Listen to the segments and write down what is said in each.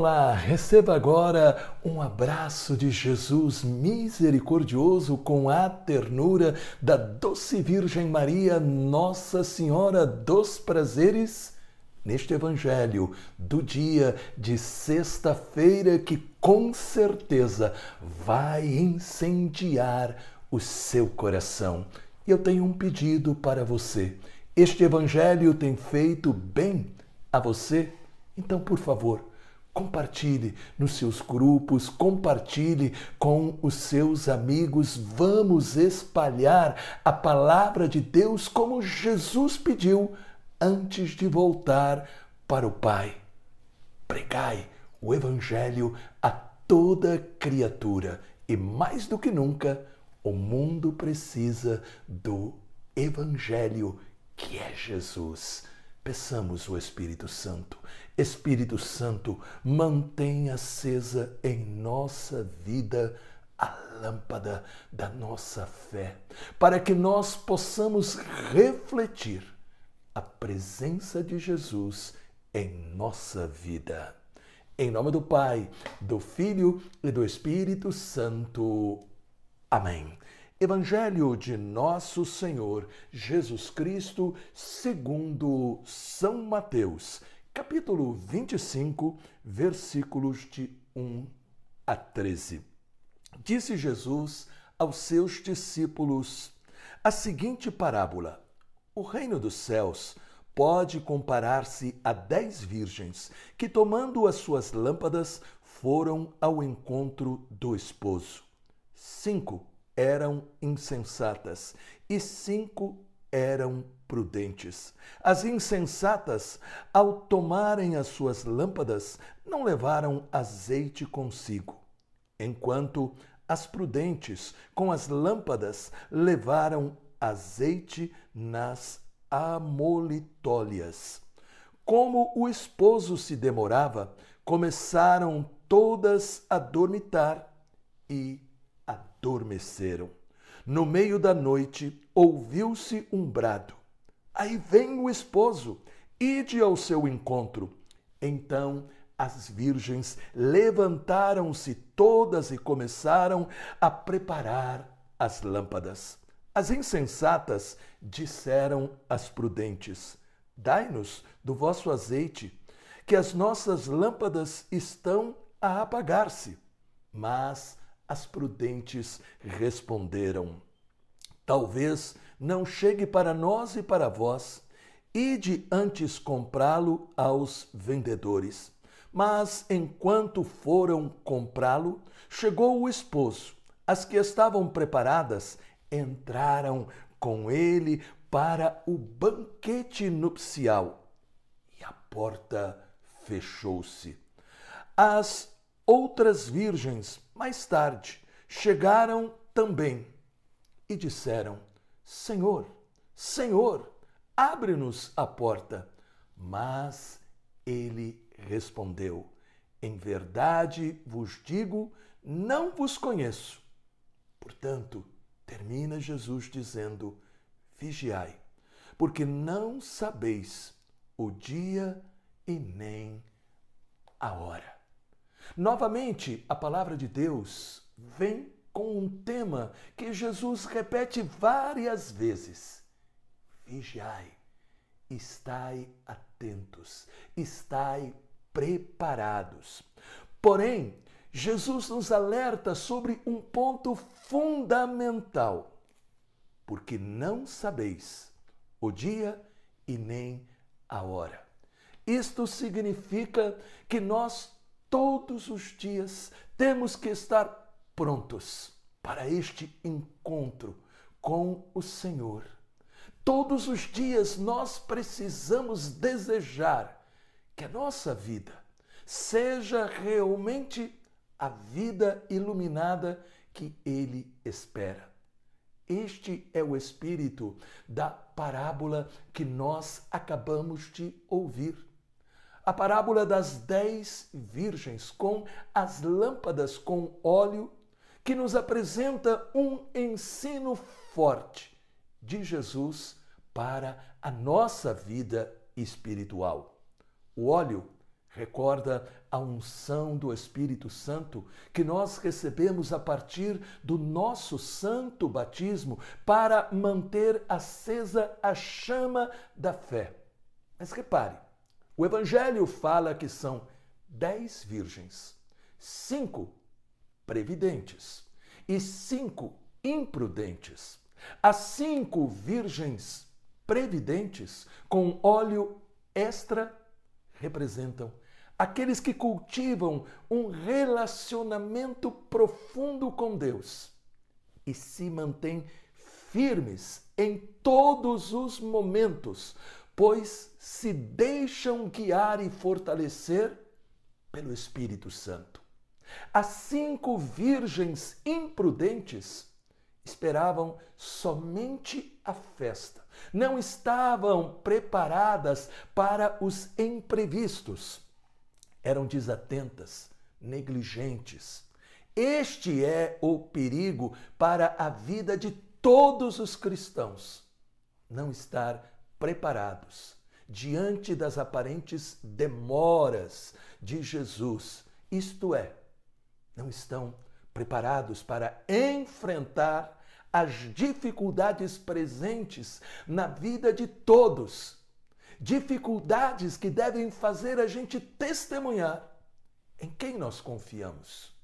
Olá, receba agora um abraço de Jesus misericordioso com a ternura da doce Virgem Maria, Nossa Senhora dos Prazeres, neste Evangelho do dia de sexta-feira que com certeza vai incendiar o seu coração. E eu tenho um pedido para você. Este Evangelho tem feito bem a você? Então, por favor, Compartilhe nos seus grupos, compartilhe com os seus amigos. Vamos espalhar a palavra de Deus como Jesus pediu antes de voltar para o Pai. Pregai o Evangelho a toda criatura e, mais do que nunca, o mundo precisa do Evangelho que é Jesus. Peçamos o Espírito Santo. Espírito Santo, mantém acesa em nossa vida a lâmpada da nossa fé, para que nós possamos refletir a presença de Jesus em nossa vida. Em nome do Pai, do Filho e do Espírito Santo. Amém. Evangelho de Nosso Senhor Jesus Cristo, segundo São Mateus, capítulo 25, versículos de 1 a 13. Disse Jesus aos seus discípulos a seguinte parábola: O reino dos céus pode comparar-se a dez virgens que, tomando as suas lâmpadas, foram ao encontro do esposo. Cinco eram insensatas e cinco eram prudentes. As insensatas, ao tomarem as suas lâmpadas, não levaram azeite consigo, enquanto as prudentes, com as lâmpadas, levaram azeite nas amolitólias. Como o esposo se demorava, começaram todas a dormitar e adormeceram. No meio da noite ouviu-se um brado. Aí vem o esposo, ide ao seu encontro. Então as virgens levantaram-se todas e começaram a preparar as lâmpadas. As insensatas disseram às prudentes: Dai-nos do vosso azeite, que as nossas lâmpadas estão a apagar-se. Mas as prudentes responderam: Talvez não chegue para nós e para vós, ide antes comprá-lo aos vendedores. Mas enquanto foram comprá-lo, chegou o esposo. As que estavam preparadas entraram com ele para o banquete nupcial e a porta fechou-se. As Outras virgens, mais tarde, chegaram também e disseram: Senhor, Senhor, abre-nos a porta. Mas ele respondeu: Em verdade vos digo, não vos conheço. Portanto, termina Jesus dizendo: Vigiai, porque não sabeis o dia e nem a hora. Novamente, a palavra de Deus vem com um tema que Jesus repete várias vezes: Vigiai, estai atentos, estai preparados. Porém, Jesus nos alerta sobre um ponto fundamental, porque não sabeis o dia e nem a hora. Isto significa que nós todos os dias temos que estar prontos para este encontro com o Senhor. Todos os dias nós precisamos desejar que a nossa vida seja realmente a vida iluminada que Ele espera. Este é o espírito da parábola que nós acabamos de ouvir a parábola das dez virgens com as lâmpadas com óleo, que nos apresenta um ensino forte de Jesus para a nossa vida espiritual. O óleo recorda a unção do Espírito Santo que nós recebemos a partir do nosso santo batismo para manter acesa a chama da fé. Mas repare, o Evangelho fala que são dez virgens, cinco previdentes e cinco imprudentes. As cinco virgens previdentes com óleo extra representam aqueles que cultivam um relacionamento profundo com Deus e se mantêm firmes em todos os momentos, pois se deixam guiar e fortalecer pelo Espírito Santo. As cinco virgens imprudentes esperavam somente a festa, não estavam preparadas para os imprevistos eram desatentas, negligentes. Este é o perigo para a vida de todos os cristãos. Não estar preparados diante das aparentes demoras de Jesus. Isto é, não estão preparados para enfrentar as dificuldades presentes na vida de todos dificuldades que devem fazer a gente testemunhar em quem nós confiamos.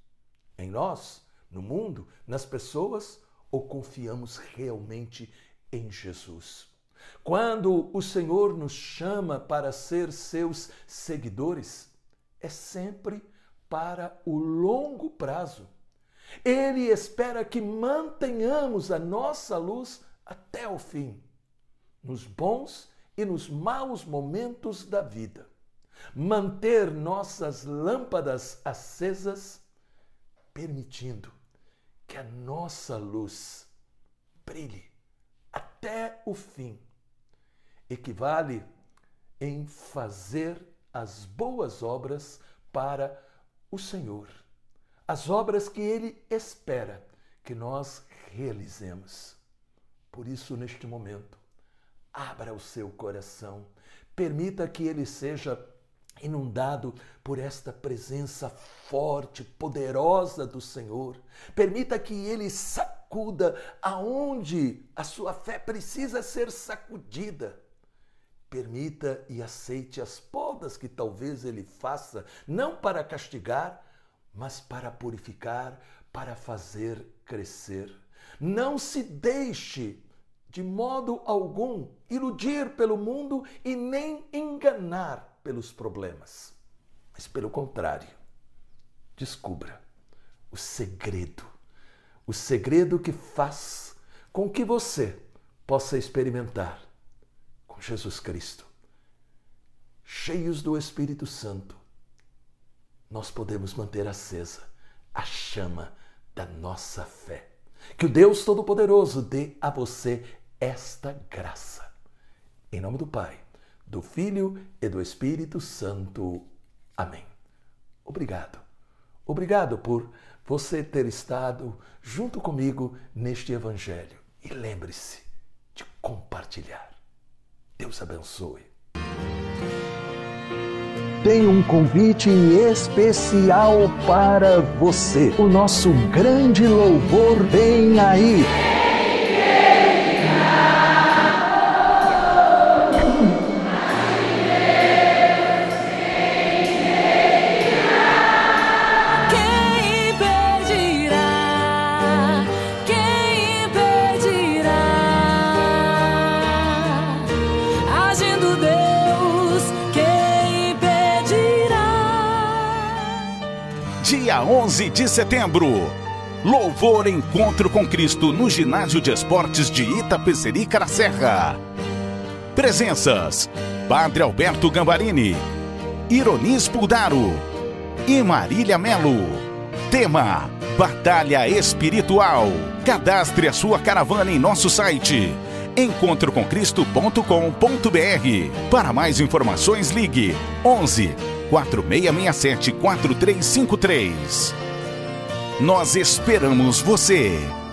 Em nós, no mundo, nas pessoas ou confiamos realmente em Jesus? Quando o Senhor nos chama para ser seus seguidores, é sempre para o longo prazo. Ele espera que mantenhamos a nossa luz até o fim, nos bons e nos maus momentos da vida. Manter nossas lâmpadas acesas, permitindo que a nossa luz brilhe até o fim, equivale em fazer as boas obras para o Senhor, as obras que Ele espera que nós realizemos. Por isso, neste momento, Abra o seu coração. Permita que ele seja inundado por esta presença forte, poderosa do Senhor. Permita que ele sacuda aonde a sua fé precisa ser sacudida. Permita e aceite as podas que talvez ele faça, não para castigar, mas para purificar, para fazer crescer. Não se deixe de modo algum iludir pelo mundo e nem enganar pelos problemas. Mas pelo contrário, descubra o segredo, o segredo que faz com que você possa experimentar com Jesus Cristo. Cheios do Espírito Santo, nós podemos manter acesa a chama da nossa fé. Que o Deus Todo-Poderoso dê a você esta graça. Em nome do Pai, do Filho e do Espírito Santo. Amém. Obrigado. Obrigado por você ter estado junto comigo neste Evangelho. E lembre-se de compartilhar. Deus abençoe. Tem um convite especial para você. O nosso grande louvor vem aí. Dia 11 de setembro. Louvor Encontro com Cristo no Ginásio de Esportes de Itapecerica da Serra. Presenças: Padre Alberto Gambarini, Ironis Puldaro e Marília Melo. Tema: Batalha Espiritual. Cadastre a sua caravana em nosso site encontrocomcristo.com.br. Para mais informações, ligue 11 4667 4353. Nós esperamos você!